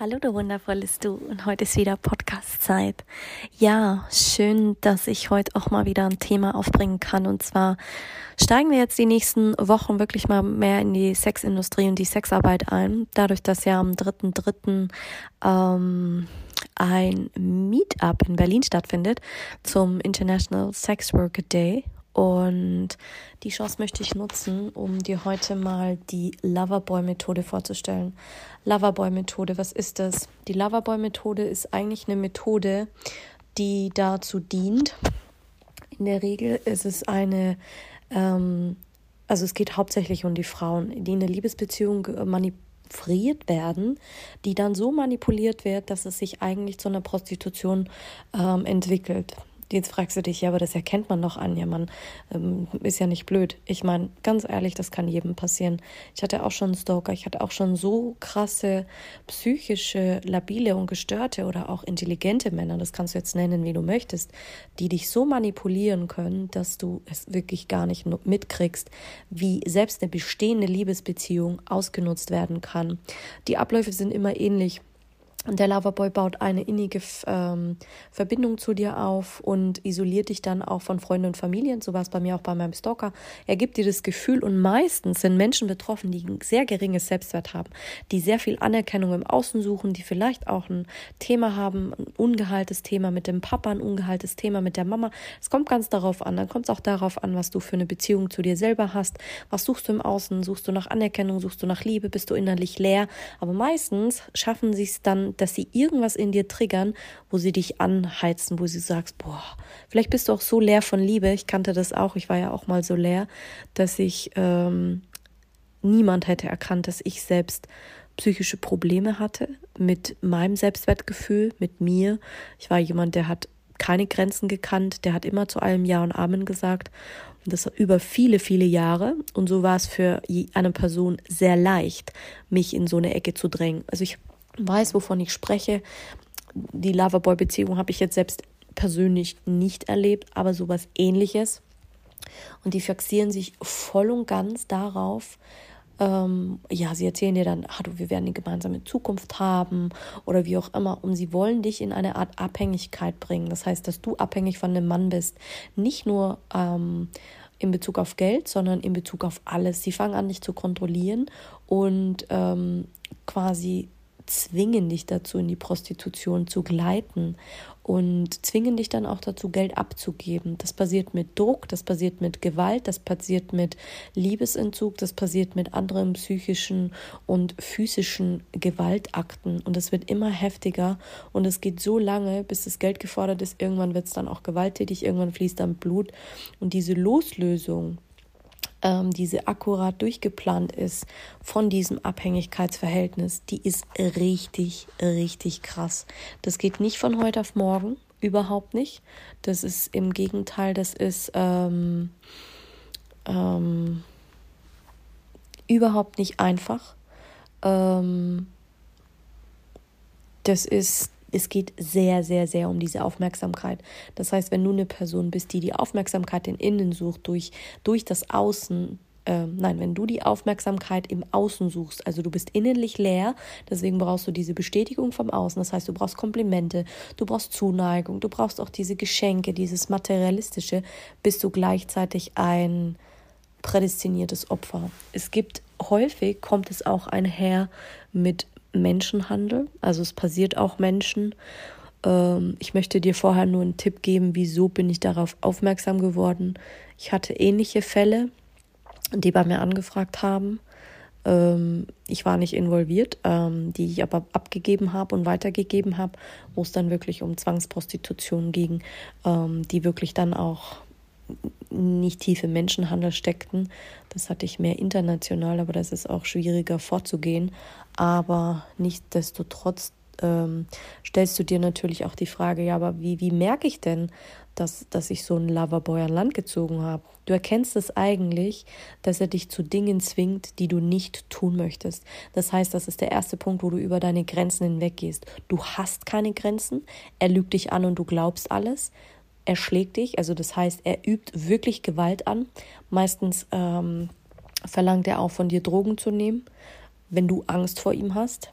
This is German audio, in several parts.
Hallo, du wundervolles Du. Und heute ist wieder Podcast-Zeit. Ja, schön, dass ich heute auch mal wieder ein Thema aufbringen kann. Und zwar steigen wir jetzt die nächsten Wochen wirklich mal mehr in die Sexindustrie und die Sexarbeit ein. Dadurch, dass ja am 3.3. Ähm, ein Meetup in Berlin stattfindet zum International Sex Worker Day. Und die Chance möchte ich nutzen, um dir heute mal die Loverboy-Methode vorzustellen. Loverboy-Methode, was ist das? Die Loverboy-Methode ist eigentlich eine Methode, die dazu dient. In der Regel ist es eine, ähm, also es geht hauptsächlich um die Frauen, die in der Liebesbeziehung manipuliert werden, die dann so manipuliert wird, dass es sich eigentlich zu einer Prostitution ähm, entwickelt. Jetzt fragst du dich, ja, aber das erkennt man doch an. Ja, man ähm, ist ja nicht blöd. Ich meine, ganz ehrlich, das kann jedem passieren. Ich hatte auch schon Stalker, ich hatte auch schon so krasse psychische, labile und gestörte oder auch intelligente Männer, das kannst du jetzt nennen, wie du möchtest, die dich so manipulieren können, dass du es wirklich gar nicht mitkriegst, wie selbst eine bestehende Liebesbeziehung ausgenutzt werden kann. Die Abläufe sind immer ähnlich. Und der Loverboy baut eine innige ähm, Verbindung zu dir auf und isoliert dich dann auch von Freunden und Familien. So war es bei mir auch bei meinem Stalker. Er gibt dir das Gefühl und meistens sind Menschen betroffen, die ein sehr geringes Selbstwert haben, die sehr viel Anerkennung im Außen suchen, die vielleicht auch ein Thema haben, ein ungeheiltes Thema mit dem Papa, ein ungeheiltes Thema mit der Mama. Es kommt ganz darauf an. Dann kommt es auch darauf an, was du für eine Beziehung zu dir selber hast. Was suchst du im Außen? Suchst du nach Anerkennung? Suchst du nach Liebe? Bist du innerlich leer? Aber meistens schaffen sie es dann, dass sie irgendwas in dir triggern, wo sie dich anheizen, wo sie sagst, boah, vielleicht bist du auch so leer von Liebe. Ich kannte das auch, ich war ja auch mal so leer, dass ich ähm, niemand hätte erkannt, dass ich selbst psychische Probleme hatte mit meinem Selbstwertgefühl, mit mir. Ich war jemand, der hat keine Grenzen gekannt, der hat immer zu allem Ja und Amen gesagt. Und das über viele, viele Jahre. Und so war es für eine Person sehr leicht, mich in so eine Ecke zu drängen. Also ich weiß, wovon ich spreche. Die Loverboy-Beziehung habe ich jetzt selbst persönlich nicht erlebt, aber sowas ähnliches. Und die fixieren sich voll und ganz darauf, ähm, ja, sie erzählen dir dann, ah, du, wir werden eine gemeinsame Zukunft haben oder wie auch immer. Und sie wollen dich in eine Art Abhängigkeit bringen. Das heißt, dass du abhängig von dem Mann bist. Nicht nur ähm, in Bezug auf Geld, sondern in Bezug auf alles. Sie fangen an, dich zu kontrollieren und ähm, quasi zwingen dich dazu, in die Prostitution zu gleiten und zwingen dich dann auch dazu, Geld abzugeben. Das passiert mit Druck, das passiert mit Gewalt, das passiert mit Liebesentzug, das passiert mit anderen psychischen und physischen Gewaltakten. Und es wird immer heftiger und es geht so lange, bis das Geld gefordert ist. Irgendwann wird es dann auch gewalttätig, irgendwann fließt dann Blut. Und diese Loslösung, ähm, diese akkurat durchgeplant ist von diesem Abhängigkeitsverhältnis, die ist richtig, richtig krass. Das geht nicht von heute auf morgen, überhaupt nicht. Das ist im Gegenteil, das ist ähm, ähm, überhaupt nicht einfach. Ähm, das ist es geht sehr, sehr, sehr um diese Aufmerksamkeit. Das heißt, wenn du eine Person bist, die die Aufmerksamkeit in Innen sucht, durch, durch das Außen, äh, nein, wenn du die Aufmerksamkeit im Außen suchst, also du bist innerlich leer, deswegen brauchst du diese Bestätigung vom Außen. Das heißt, du brauchst Komplimente, du brauchst Zuneigung, du brauchst auch diese Geschenke, dieses Materialistische, bist du gleichzeitig ein prädestiniertes Opfer. Es gibt häufig, kommt es auch einher mit Menschenhandel. Also es passiert auch Menschen. Ähm, ich möchte dir vorher nur einen Tipp geben, wieso bin ich darauf aufmerksam geworden. Ich hatte ähnliche Fälle, die bei mir angefragt haben. Ähm, ich war nicht involviert, ähm, die ich aber abgegeben habe und weitergegeben habe, wo es dann wirklich um Zwangsprostitution ging, die wirklich dann auch nicht tief im Menschenhandel steckten. Das hatte ich mehr international, aber das ist auch schwieriger vorzugehen. Aber nichtsdestotrotz ähm, stellst du dir natürlich auch die Frage, ja, aber wie, wie merke ich denn, dass, dass ich so einen Loverboy an Land gezogen habe? Du erkennst es eigentlich, dass er dich zu Dingen zwingt, die du nicht tun möchtest. Das heißt, das ist der erste Punkt, wo du über deine Grenzen hinweggehst. Du hast keine Grenzen, er lügt dich an und du glaubst alles. Er schlägt dich, also das heißt, er übt wirklich Gewalt an. Meistens ähm, verlangt er auch von dir Drogen zu nehmen, wenn du Angst vor ihm hast.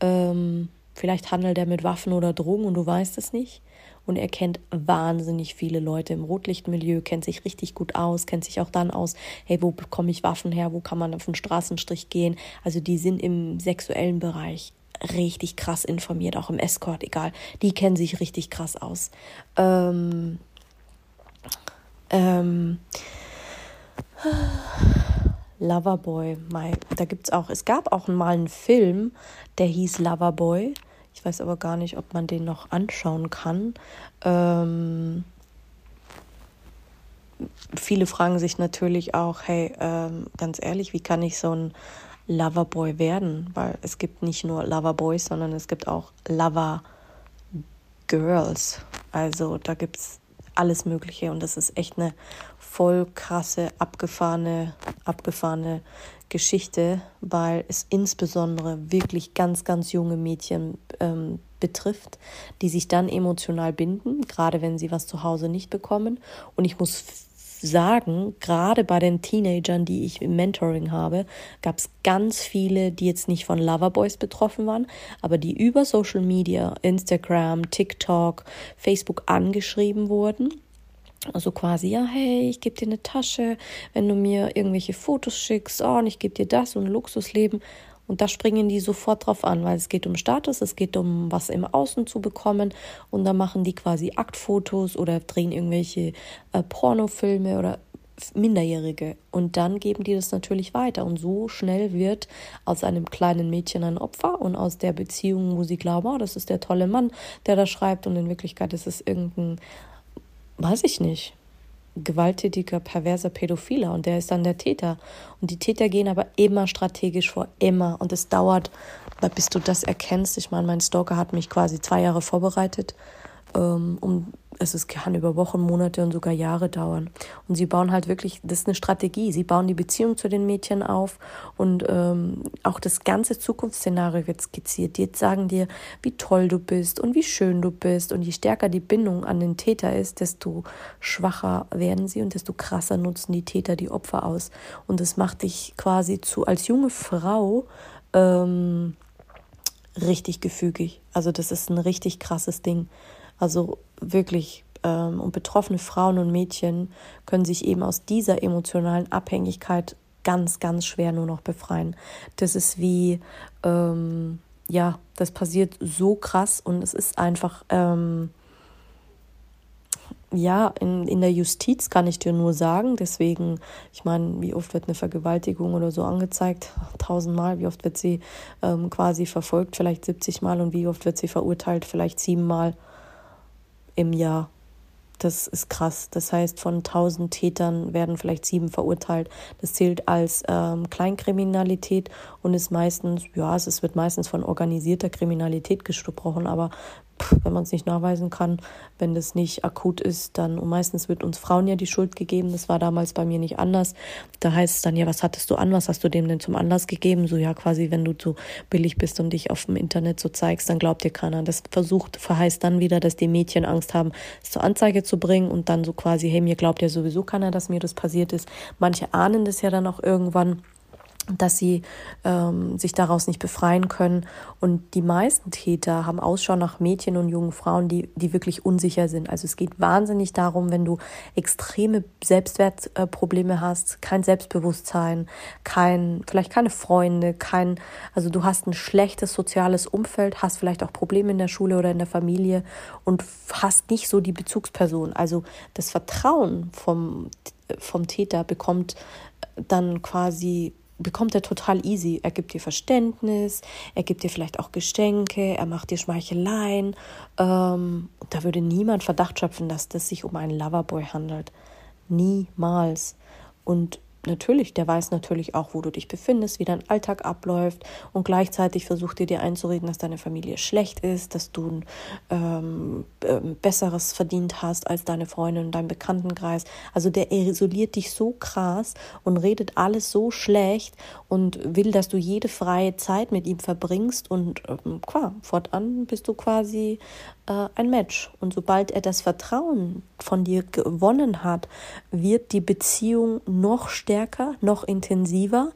Ähm, vielleicht handelt er mit Waffen oder Drogen und du weißt es nicht. Und er kennt wahnsinnig viele Leute im Rotlichtmilieu, kennt sich richtig gut aus, kennt sich auch dann aus, hey, wo bekomme ich Waffen her, wo kann man auf den Straßenstrich gehen. Also die sind im sexuellen Bereich richtig krass informiert, auch im Escort, egal. Die kennen sich richtig krass aus. Ähm, ähm, Loverboy, my, da gibt's auch, es gab auch mal einen Film, der hieß Loverboy. Ich weiß aber gar nicht, ob man den noch anschauen kann. Ähm, viele fragen sich natürlich auch, hey, ähm, ganz ehrlich, wie kann ich so ein Loverboy werden? Weil es gibt nicht nur Loverboys, sondern es gibt auch Lovergirls. Also da gibt es alles Mögliche und das ist echt eine voll krasse, abgefahrene, abgefahrene Geschichte, weil es insbesondere wirklich ganz, ganz junge Mädchen ähm, betrifft, die sich dann emotional binden, gerade wenn sie was zu Hause nicht bekommen. Und ich muss sagen, gerade bei den Teenagern, die ich im Mentoring habe, gab es ganz viele, die jetzt nicht von Loverboys betroffen waren, aber die über Social Media, Instagram, TikTok, Facebook angeschrieben wurden also quasi, ja, hey, ich gebe dir eine Tasche, wenn du mir irgendwelche Fotos schickst, oh, und ich gebe dir das und Luxusleben. Und da springen die sofort drauf an, weil es geht um Status, es geht um was im Außen zu bekommen. Und da machen die quasi Aktfotos oder drehen irgendwelche äh, Pornofilme oder Minderjährige. Und dann geben die das natürlich weiter. Und so schnell wird aus einem kleinen Mädchen ein Opfer und aus der Beziehung, wo sie glauben, oh, das ist der tolle Mann, der da schreibt. Und in Wirklichkeit ist es irgendein weiß ich nicht, gewalttätiger, perverser Pädophiler und der ist dann der Täter. Und die Täter gehen aber immer strategisch vor, immer. Und es dauert, bis du das erkennst. Ich meine, mein Stalker hat mich quasi zwei Jahre vorbereitet, ähm, um es kann über Wochen, Monate und sogar Jahre dauern. Und sie bauen halt wirklich, das ist eine Strategie. Sie bauen die Beziehung zu den Mädchen auf und ähm, auch das ganze Zukunftsszenario wird skizziert. Die jetzt sagen dir, wie toll du bist und wie schön du bist. Und je stärker die Bindung an den Täter ist, desto schwacher werden sie und desto krasser nutzen die Täter die Opfer aus. Und das macht dich quasi zu, als junge Frau, ähm, richtig gefügig. Also das ist ein richtig krasses Ding. Also wirklich. Ähm, und betroffene Frauen und Mädchen können sich eben aus dieser emotionalen Abhängigkeit ganz, ganz schwer nur noch befreien. Das ist wie, ähm, ja, das passiert so krass und es ist einfach, ähm, ja, in, in der Justiz kann ich dir nur sagen, deswegen, ich meine, wie oft wird eine Vergewaltigung oder so angezeigt? Tausendmal. Wie oft wird sie ähm, quasi verfolgt? Vielleicht 70 Mal. Und wie oft wird sie verurteilt? Vielleicht siebenmal im Jahr. Das ist krass. Das heißt, von 1000 Tätern werden vielleicht sieben verurteilt. Das zählt als ähm, Kleinkriminalität und ist meistens, ja, es wird meistens von organisierter Kriminalität gesprochen, aber wenn man es nicht nachweisen kann, wenn das nicht akut ist, dann und meistens wird uns Frauen ja die Schuld gegeben. Das war damals bei mir nicht anders. Da heißt es dann ja, was hattest du an? Was hast du dem denn zum Anlass gegeben? So ja, quasi, wenn du so billig bist und dich auf dem Internet so zeigst, dann glaubt dir keiner. Das versucht, verheißt dann wieder, dass die Mädchen Angst haben, es zur Anzeige zu bringen und dann so quasi, hey, mir glaubt ja sowieso keiner, dass mir das passiert ist. Manche ahnen das ja dann auch irgendwann dass sie ähm, sich daraus nicht befreien können. Und die meisten Täter haben Ausschau nach Mädchen und jungen Frauen, die, die wirklich unsicher sind. Also es geht wahnsinnig darum, wenn du extreme Selbstwertprobleme hast, kein Selbstbewusstsein, kein, vielleicht keine Freunde, kein, also du hast ein schlechtes soziales Umfeld, hast vielleicht auch Probleme in der Schule oder in der Familie und hast nicht so die Bezugsperson. Also das Vertrauen vom, vom Täter bekommt dann quasi bekommt er total easy. Er gibt dir Verständnis, er gibt dir vielleicht auch Geschenke, er macht dir Schmeicheleien. Ähm, da würde niemand Verdacht schöpfen, dass das sich um einen Loverboy handelt. Niemals. Und natürlich, der weiß natürlich auch, wo du dich befindest, wie dein Alltag abläuft und gleichzeitig versucht er dir einzureden, dass deine Familie schlecht ist, dass du ähm, äh, Besseres verdient hast als deine Freundin und dein Bekanntenkreis. Also der isoliert dich so krass und redet alles so schlecht und will, dass du jede freie Zeit mit ihm verbringst und ähm, klar, fortan bist du quasi äh, ein Match. Und sobald er das Vertrauen von dir gewonnen hat, wird die Beziehung noch stärker, noch intensiver.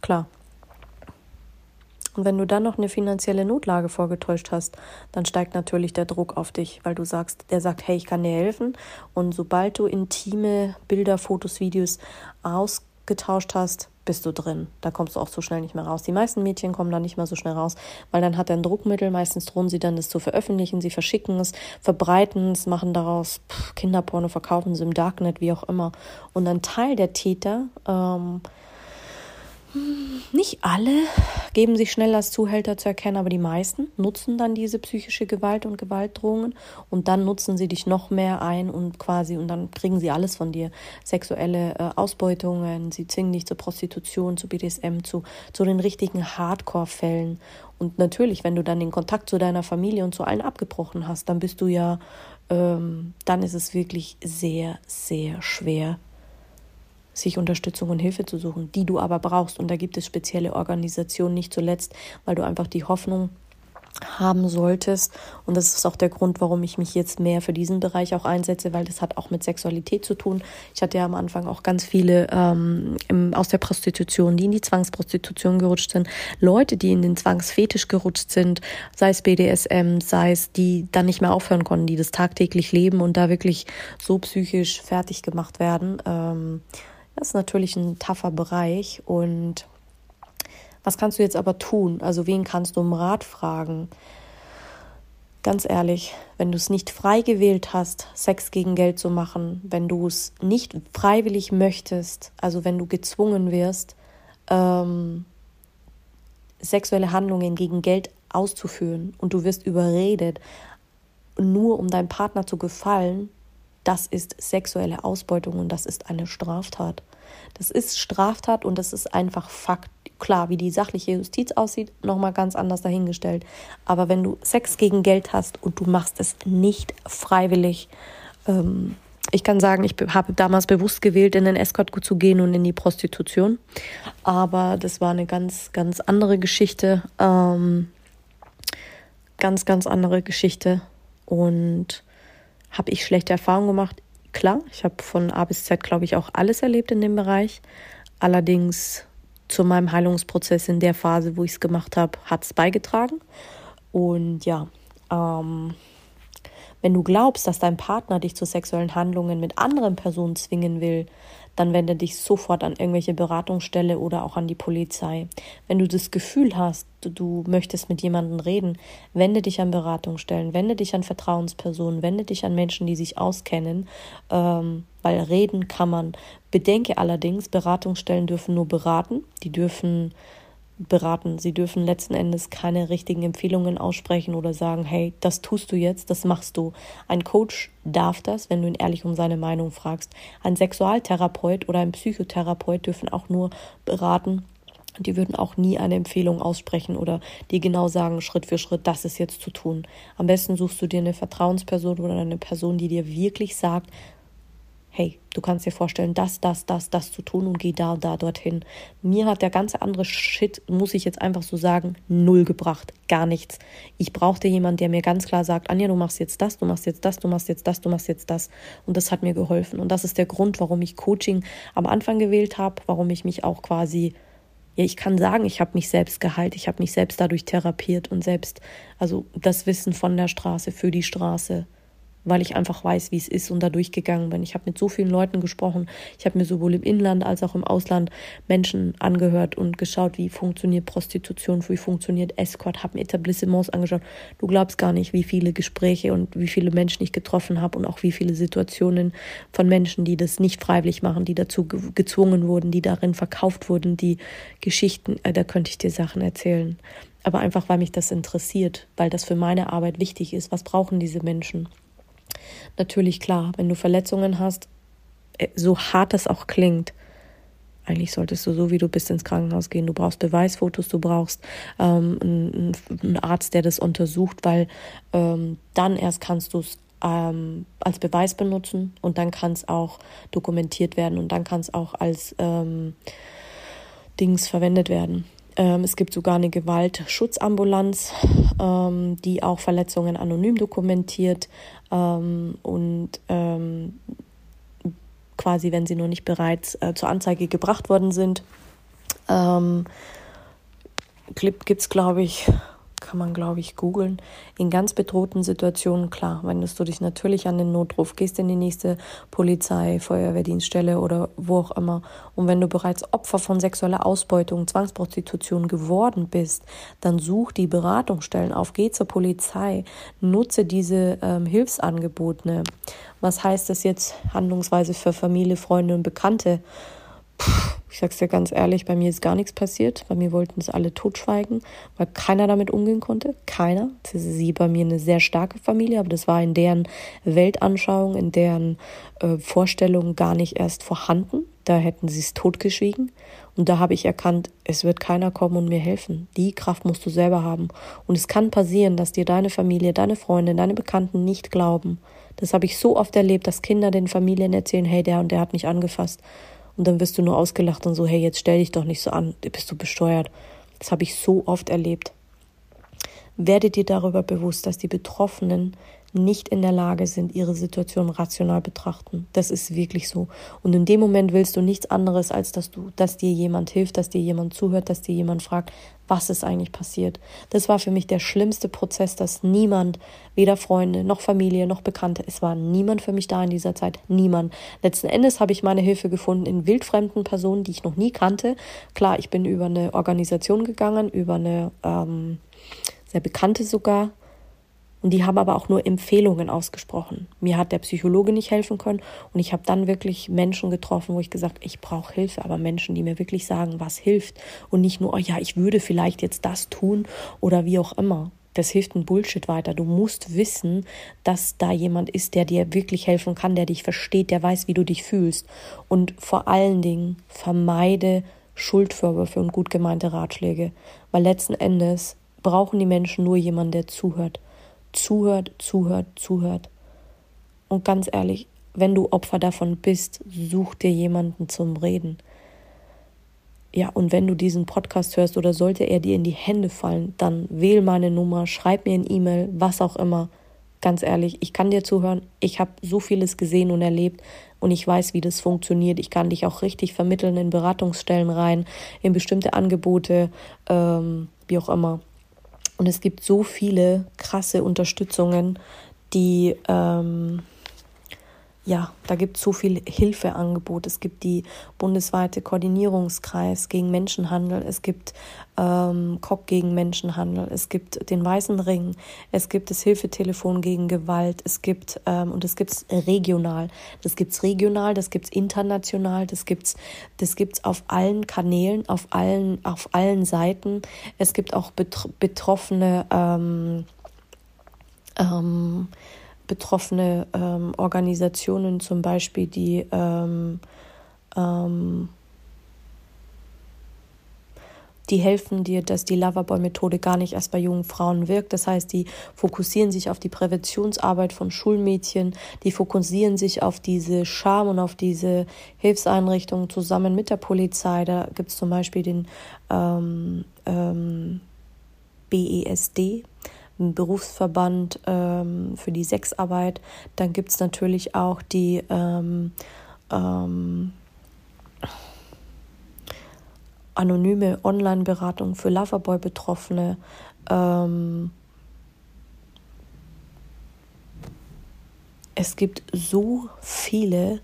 Klar. Und wenn du dann noch eine finanzielle Notlage vorgetäuscht hast, dann steigt natürlich der Druck auf dich, weil du sagst, der sagt, hey, ich kann dir helfen. Und sobald du intime Bilder, Fotos, Videos ausgetauscht hast, bist du drin. Da kommst du auch so schnell nicht mehr raus. Die meisten Mädchen kommen da nicht mehr so schnell raus, weil dann hat er ein Druckmittel. Meistens drohen sie dann, das zu veröffentlichen. Sie verschicken es, verbreiten es, machen daraus Kinderporno, verkaufen sie im Darknet, wie auch immer. Und ein Teil der Täter ähm, nicht alle geben sich schnell als Zuhälter zu erkennen, aber die meisten nutzen dann diese psychische Gewalt und Gewaltdrohungen und dann nutzen sie dich noch mehr ein und quasi und dann kriegen sie alles von dir. Sexuelle äh, Ausbeutungen, sie zwingen dich zur Prostitution, zu BDSM, zu, zu den richtigen Hardcore-Fällen. Und natürlich, wenn du dann den Kontakt zu deiner Familie und zu allen abgebrochen hast, dann bist du ja, ähm, dann ist es wirklich sehr, sehr schwer, sich Unterstützung und Hilfe zu suchen, die du aber brauchst. Und da gibt es spezielle Organisationen, nicht zuletzt, weil du einfach die Hoffnung haben solltest. Und das ist auch der Grund, warum ich mich jetzt mehr für diesen Bereich auch einsetze, weil das hat auch mit Sexualität zu tun. Ich hatte ja am Anfang auch ganz viele ähm, im, aus der Prostitution, die in die Zwangsprostitution gerutscht sind, Leute, die in den Zwangsfetisch gerutscht sind, sei es BDSM, sei es die dann nicht mehr aufhören konnten, die das tagtäglich leben und da wirklich so psychisch fertig gemacht werden. Ähm, das ist natürlich ein taffer Bereich. Und was kannst du jetzt aber tun? Also wen kannst du um Rat fragen? Ganz ehrlich, wenn du es nicht frei gewählt hast, Sex gegen Geld zu machen, wenn du es nicht freiwillig möchtest, also wenn du gezwungen wirst, ähm, sexuelle Handlungen gegen Geld auszuführen und du wirst überredet, nur um deinem Partner zu gefallen, das ist sexuelle Ausbeutung und das ist eine Straftat. Das ist Straftat und das ist einfach Fakt. Klar, wie die sachliche Justiz aussieht, nochmal ganz anders dahingestellt. Aber wenn du Sex gegen Geld hast und du machst es nicht freiwillig, ähm, ich kann sagen, ich habe damals bewusst gewählt, in den Escort zu gehen und in die Prostitution. Aber das war eine ganz, ganz andere Geschichte. Ähm, ganz, ganz andere Geschichte. Und habe ich schlechte Erfahrungen gemacht? Klar, ich habe von A bis Z, glaube ich, auch alles erlebt in dem Bereich. Allerdings zu meinem Heilungsprozess in der Phase, wo ich es gemacht habe, hat es beigetragen. Und ja, ähm, wenn du glaubst, dass dein Partner dich zu sexuellen Handlungen mit anderen Personen zwingen will, dann wende dich sofort an irgendwelche Beratungsstelle oder auch an die Polizei. Wenn du das Gefühl hast, du, möchtest mit jemandem reden, wende dich an Beratungsstellen, wende dich an Vertrauenspersonen, wende dich an Menschen, die sich auskennen, ähm, weil reden kann man. Bedenke allerdings, Beratungsstellen dürfen nur beraten, die dürfen beraten. Sie dürfen letzten Endes keine richtigen Empfehlungen aussprechen oder sagen, hey, das tust du jetzt, das machst du. Ein Coach darf das, wenn du ihn ehrlich um seine Meinung fragst. Ein Sexualtherapeut oder ein Psychotherapeut dürfen auch nur beraten. Die würden auch nie eine Empfehlung aussprechen oder dir genau sagen, Schritt für Schritt, das ist jetzt zu tun. Am besten suchst du dir eine Vertrauensperson oder eine Person, die dir wirklich sagt, hey, du kannst dir vorstellen, das, das, das, das zu tun und geh da und da dorthin. Mir hat der ganze andere Shit, muss ich jetzt einfach so sagen, null gebracht. Gar nichts. Ich brauchte jemanden, der mir ganz klar sagt, Anja, du machst jetzt das, du machst jetzt das, du machst jetzt das, du machst jetzt das. Und das hat mir geholfen. Und das ist der Grund, warum ich Coaching am Anfang gewählt habe, warum ich mich auch quasi ja, ich kann sagen, ich habe mich selbst geheilt, ich habe mich selbst dadurch therapiert und selbst, also das Wissen von der Straße für die Straße weil ich einfach weiß, wie es ist und da durchgegangen bin. Ich habe mit so vielen Leuten gesprochen. Ich habe mir sowohl im Inland als auch im Ausland Menschen angehört und geschaut, wie funktioniert Prostitution, wie funktioniert Escort, habe mir Etablissements angeschaut. Du glaubst gar nicht, wie viele Gespräche und wie viele Menschen ich getroffen habe und auch wie viele Situationen von Menschen, die das nicht freiwillig machen, die dazu gezwungen wurden, die darin verkauft wurden, die Geschichten, äh, da könnte ich dir Sachen erzählen. Aber einfach, weil mich das interessiert, weil das für meine Arbeit wichtig ist. Was brauchen diese Menschen? Natürlich klar, wenn du Verletzungen hast, äh, so hart das auch klingt, Eigentlich solltest du so, wie du bist, ins Krankenhaus gehen. Du brauchst Beweisfotos, du brauchst ähm, einen, einen, Arzt, der das untersucht, weil ähm, dann erst kannst du es ähm, als Beweis benutzen und dann kann es auch dokumentiert werden und dann kann es auch als ähm, Dings verwendet werden. Ähm, es gibt sogar eine Gewaltschutzambulanz, ähm, die auch Verletzungen anonym dokumentiert ähm, und ähm, quasi, wenn sie nur nicht bereits äh, zur Anzeige gebracht worden sind. Ähm, Gibt es, glaube ich, kann man, glaube ich, googeln. In ganz bedrohten Situationen, klar, wendest du dich natürlich an den Notruf, gehst in die nächste Polizei, Feuerwehrdienststelle oder wo auch immer. Und wenn du bereits Opfer von sexueller Ausbeutung, Zwangsprostitution geworden bist, dann such die Beratungsstellen auf, geh zur Polizei, nutze diese ähm, Hilfsangebote. Was heißt das jetzt handlungsweise für Familie, Freunde und Bekannte? Ich sag's dir ganz ehrlich, bei mir ist gar nichts passiert. Bei mir wollten es alle totschweigen, weil keiner damit umgehen konnte. Keiner. Das ist sie bei mir eine sehr starke Familie, aber das war in deren Weltanschauung, in deren äh, Vorstellung gar nicht erst vorhanden. Da hätten sie es totgeschwiegen. Und da habe ich erkannt, es wird keiner kommen und mir helfen. Die Kraft musst du selber haben. Und es kann passieren, dass dir deine Familie, deine Freunde, deine Bekannten nicht glauben. Das habe ich so oft erlebt, dass Kinder den Familien erzählen, hey, der und der hat mich angefasst. Und dann wirst du nur ausgelacht und so, hey, jetzt stell dich doch nicht so an, bist du besteuert. Das habe ich so oft erlebt. Werde dir darüber bewusst, dass die Betroffenen nicht in der Lage sind, ihre Situation rational betrachten. Das ist wirklich so. Und in dem Moment willst du nichts anderes, als dass du, dass dir jemand hilft, dass dir jemand zuhört, dass dir jemand fragt, was ist eigentlich passiert. Das war für mich der schlimmste Prozess, dass niemand, weder Freunde noch Familie noch Bekannte, es war niemand für mich da in dieser Zeit, niemand. Letzten Endes habe ich meine Hilfe gefunden in wildfremden Personen, die ich noch nie kannte. Klar, ich bin über eine Organisation gegangen, über eine ähm, sehr bekannte sogar, und die haben aber auch nur Empfehlungen ausgesprochen. Mir hat der Psychologe nicht helfen können und ich habe dann wirklich Menschen getroffen, wo ich gesagt, ich brauche Hilfe, aber Menschen, die mir wirklich sagen, was hilft und nicht nur, oh ja, ich würde vielleicht jetzt das tun oder wie auch immer. Das hilft ein Bullshit weiter. Du musst wissen, dass da jemand ist, der dir wirklich helfen kann, der dich versteht, der weiß, wie du dich fühlst. Und vor allen Dingen vermeide Schuldvorwürfe und gut gemeinte Ratschläge, weil letzten Endes brauchen die Menschen nur jemanden, der zuhört zuhört, zuhört, zuhört. Und ganz ehrlich, wenn du Opfer davon bist, such dir jemanden zum Reden. Ja, und wenn du diesen Podcast hörst oder sollte er dir in die Hände fallen, dann wähl meine Nummer, schreib mir ein E-Mail, was auch immer. Ganz ehrlich, ich kann dir zuhören. Ich habe so vieles gesehen und erlebt und ich weiß, wie das funktioniert. Ich kann dich auch richtig vermitteln in Beratungsstellen rein, in bestimmte Angebote, ähm, wie auch immer. Und es gibt so viele krasse Unterstützungen, die, ähm, ja, da gibt es so viel Hilfeangebot. Es gibt die bundesweite Koordinierungskreis gegen Menschenhandel. Es gibt ähm, COP gegen Menschenhandel. Es gibt den Weißen Ring. Es gibt das Hilfetelefon gegen Gewalt. Es gibt, ähm, und das gibt es regional. Das gibt es regional, das gibt es international, das gibt es das gibt's auf allen Kanälen, auf allen, auf allen Seiten. Es gibt auch betroffene, ähm, ähm, betroffene ähm, Organisationen, zum Beispiel die ähm, ähm, die helfen dir, dass die Loverboy-Methode gar nicht erst bei jungen Frauen wirkt. Das heißt, die fokussieren sich auf die Präventionsarbeit von Schulmädchen, die fokussieren sich auf diese Scham und auf diese Hilfseinrichtungen zusammen mit der Polizei. Da gibt es zum Beispiel den ähm, ähm, BESD, Berufsverband ähm, für die Sexarbeit. Dann gibt es natürlich auch die ähm, ähm, anonyme Online-Beratung für Loverboy-Betroffene. Ähm, es gibt so viele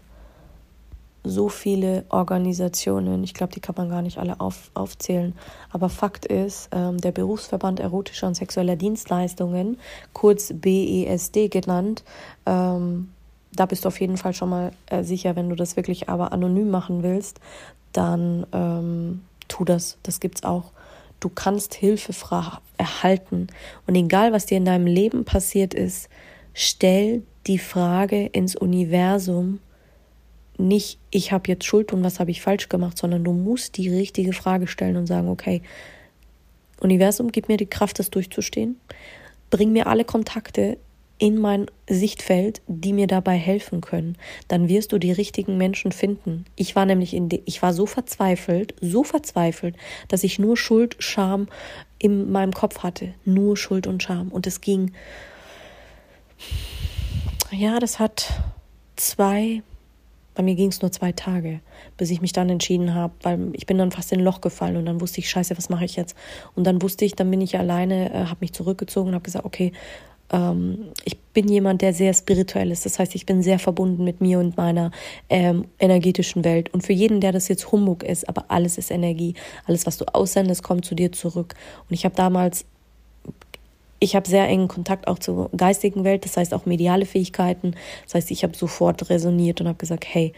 so viele Organisationen. Ich glaube, die kann man gar nicht alle auf, aufzählen. Aber Fakt ist, ähm, der Berufsverband erotischer und sexueller Dienstleistungen, kurz BESD genannt, ähm, da bist du auf jeden Fall schon mal äh, sicher, wenn du das wirklich aber anonym machen willst, dann ähm, tu das. Das gibt's auch. Du kannst Hilfe erhalten. Und egal, was dir in deinem Leben passiert ist, stell die Frage ins Universum, nicht, ich habe jetzt Schuld und was habe ich falsch gemacht, sondern du musst die richtige Frage stellen und sagen, okay, Universum, gib mir die Kraft, das durchzustehen. Bring mir alle Kontakte in mein Sichtfeld, die mir dabei helfen können. Dann wirst du die richtigen Menschen finden. Ich war nämlich in, ich war so verzweifelt, so verzweifelt, dass ich nur Schuld, Scham in meinem Kopf hatte. Nur Schuld und Scham. Und es ging, ja, das hat zwei, bei mir ging es nur zwei Tage, bis ich mich dann entschieden habe, weil ich bin dann fast in ein Loch gefallen und dann wusste ich, scheiße, was mache ich jetzt? Und dann wusste ich, dann bin ich alleine, äh, habe mich zurückgezogen und habe gesagt, okay, ähm, ich bin jemand, der sehr spirituell ist. Das heißt, ich bin sehr verbunden mit mir und meiner ähm, energetischen Welt. Und für jeden, der das jetzt Humbug ist, aber alles ist Energie. Alles, was du aussendest, kommt zu dir zurück. Und ich habe damals ich habe sehr engen Kontakt auch zur geistigen Welt, das heißt auch mediale Fähigkeiten. Das heißt, ich habe sofort resoniert und habe gesagt, hey,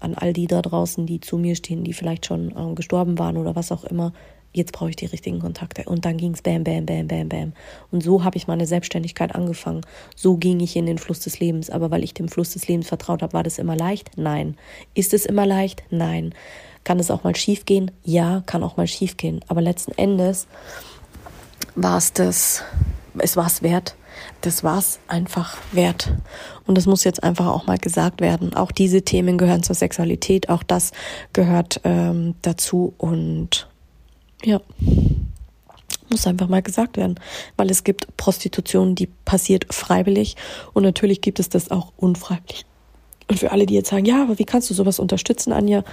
an all die da draußen, die zu mir stehen, die vielleicht schon äh, gestorben waren oder was auch immer, jetzt brauche ich die richtigen Kontakte. Und dann ging es bam, bam, bam, bam, bam. Und so habe ich meine Selbstständigkeit angefangen. So ging ich in den Fluss des Lebens. Aber weil ich dem Fluss des Lebens vertraut habe, war das immer leicht? Nein. Ist es immer leicht? Nein. Kann es auch mal schief gehen? Ja, kann auch mal schief gehen. Aber letzten Endes war es das, es war es wert. Das war es einfach wert. Und das muss jetzt einfach auch mal gesagt werden. Auch diese Themen gehören zur Sexualität, auch das gehört ähm, dazu. Und ja, muss einfach mal gesagt werden. Weil es gibt Prostitution, die passiert freiwillig. Und natürlich gibt es das auch unfreiwillig. Und für alle, die jetzt sagen, ja, aber wie kannst du sowas unterstützen, Anja?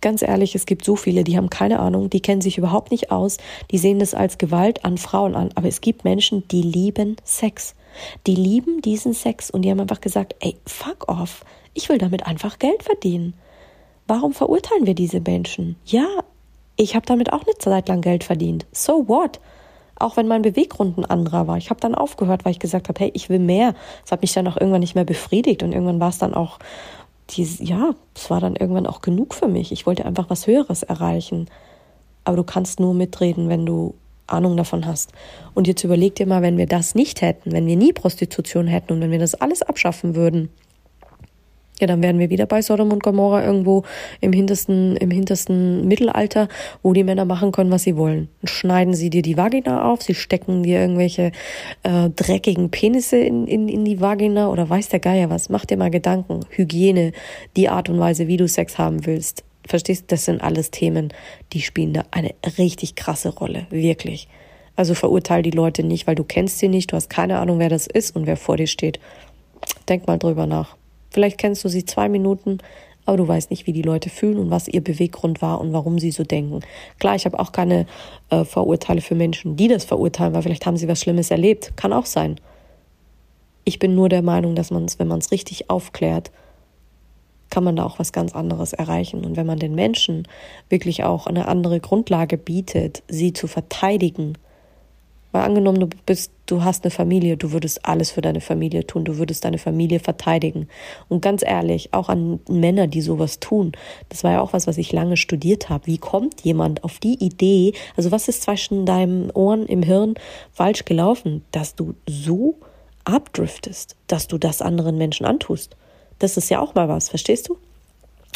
Ganz ehrlich, es gibt so viele, die haben keine Ahnung, die kennen sich überhaupt nicht aus, die sehen das als Gewalt an Frauen an. Aber es gibt Menschen, die lieben Sex. Die lieben diesen Sex und die haben einfach gesagt, ey, fuck off. Ich will damit einfach Geld verdienen. Warum verurteilen wir diese Menschen? Ja, ich habe damit auch eine Zeit lang Geld verdient. So what? Auch wenn mein Beweggrund ein anderer war. Ich habe dann aufgehört, weil ich gesagt habe, hey, ich will mehr. Es hat mich dann auch irgendwann nicht mehr befriedigt und irgendwann war es dann auch die, ja, es war dann irgendwann auch genug für mich. Ich wollte einfach was Höheres erreichen. Aber du kannst nur mitreden, wenn du Ahnung davon hast. Und jetzt überleg dir mal, wenn wir das nicht hätten, wenn wir nie Prostitution hätten und wenn wir das alles abschaffen würden, ja, dann wären wir wieder bei Sodom und Gomorra irgendwo im hintersten, im hintersten Mittelalter, wo die Männer machen können, was sie wollen. Schneiden sie dir die Vagina auf, sie stecken dir irgendwelche äh, dreckigen Penisse in, in, in die Vagina oder weiß der Geier was. Mach dir mal Gedanken. Hygiene, die Art und Weise, wie du Sex haben willst. Verstehst? Das sind alles Themen, die spielen da eine richtig krasse Rolle. Wirklich. Also verurteil die Leute nicht, weil du kennst sie nicht, du hast keine Ahnung, wer das ist und wer vor dir steht. Denk mal drüber nach. Vielleicht kennst du sie zwei Minuten, aber du weißt nicht, wie die Leute fühlen und was ihr Beweggrund war und warum sie so denken. Klar, ich habe auch keine äh, Vorurteile für Menschen, die das verurteilen, weil vielleicht haben sie was Schlimmes erlebt. Kann auch sein. Ich bin nur der Meinung, dass man es, wenn man es richtig aufklärt, kann man da auch was ganz anderes erreichen. Und wenn man den Menschen wirklich auch eine andere Grundlage bietet, sie zu verteidigen, weil angenommen, du bist, du hast eine Familie, du würdest alles für deine Familie tun, du würdest deine Familie verteidigen. Und ganz ehrlich, auch an Männer, die sowas tun, das war ja auch was, was ich lange studiert habe. Wie kommt jemand auf die Idee, also was ist zwischen deinen Ohren im Hirn falsch gelaufen, dass du so abdriftest, dass du das anderen Menschen antust? Das ist ja auch mal was, verstehst du?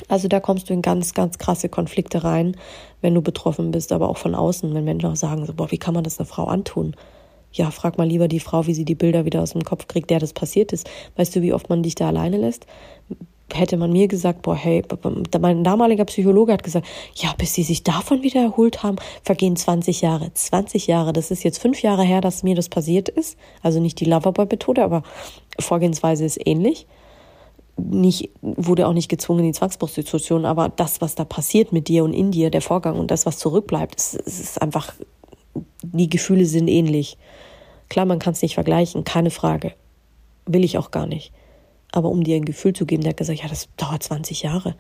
Also da kommst du in ganz, ganz krasse Konflikte rein, wenn du betroffen bist, aber auch von außen, wenn Menschen auch sagen, so, boah, wie kann man das einer Frau antun? Ja, frag mal lieber die Frau, wie sie die Bilder wieder aus dem Kopf kriegt, der das passiert ist. Weißt du, wie oft man dich da alleine lässt? Hätte man mir gesagt, boah, hey, mein damaliger Psychologe hat gesagt, ja, bis sie sich davon wieder erholt haben, vergehen 20 Jahre. 20 Jahre, das ist jetzt fünf Jahre her, dass mir das passiert ist. Also nicht die Loverboy-Methode, aber Vorgehensweise ist ähnlich nicht, wurde auch nicht gezwungen in die Zwangsprostitution, aber das, was da passiert mit dir und in dir, der Vorgang und das, was zurückbleibt, es ist einfach, die Gefühle sind ähnlich. Klar, man kann es nicht vergleichen, keine Frage. Will ich auch gar nicht. Aber um dir ein Gefühl zu geben, der hat gesagt, ja, das dauert 20 Jahre.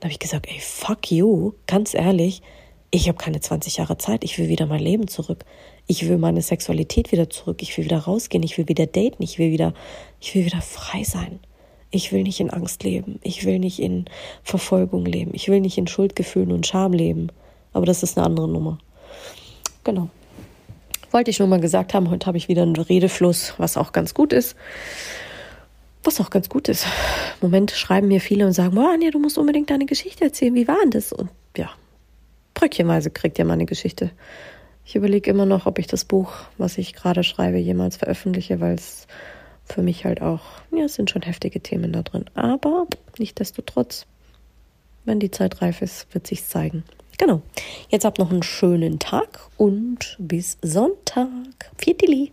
Da habe ich gesagt, ey, fuck you, ganz ehrlich, ich habe keine 20 Jahre Zeit, ich will wieder mein Leben zurück. Ich will meine Sexualität wieder zurück, ich will wieder rausgehen, ich will wieder daten, ich will wieder, ich will wieder frei sein. Ich will nicht in Angst leben. Ich will nicht in Verfolgung leben. Ich will nicht in Schuldgefühlen und Scham leben. Aber das ist eine andere Nummer. Genau. Wollte ich nur mal gesagt haben, heute habe ich wieder einen Redefluss, was auch ganz gut ist. Was auch ganz gut ist. Im Moment schreiben mir viele und sagen, boah, Anja, du musst unbedingt deine Geschichte erzählen. Wie war denn das? Und ja, bröckchenweise kriegt ihr meine Geschichte. Ich überlege immer noch, ob ich das Buch, was ich gerade schreibe, jemals veröffentliche, weil es für mich halt auch, ja, es sind schon heftige Themen da drin. Aber nichtdestotrotz, wenn die Zeit reif ist, wird sich's zeigen. Genau. Jetzt habt noch einen schönen Tag und bis Sonntag. Viertili.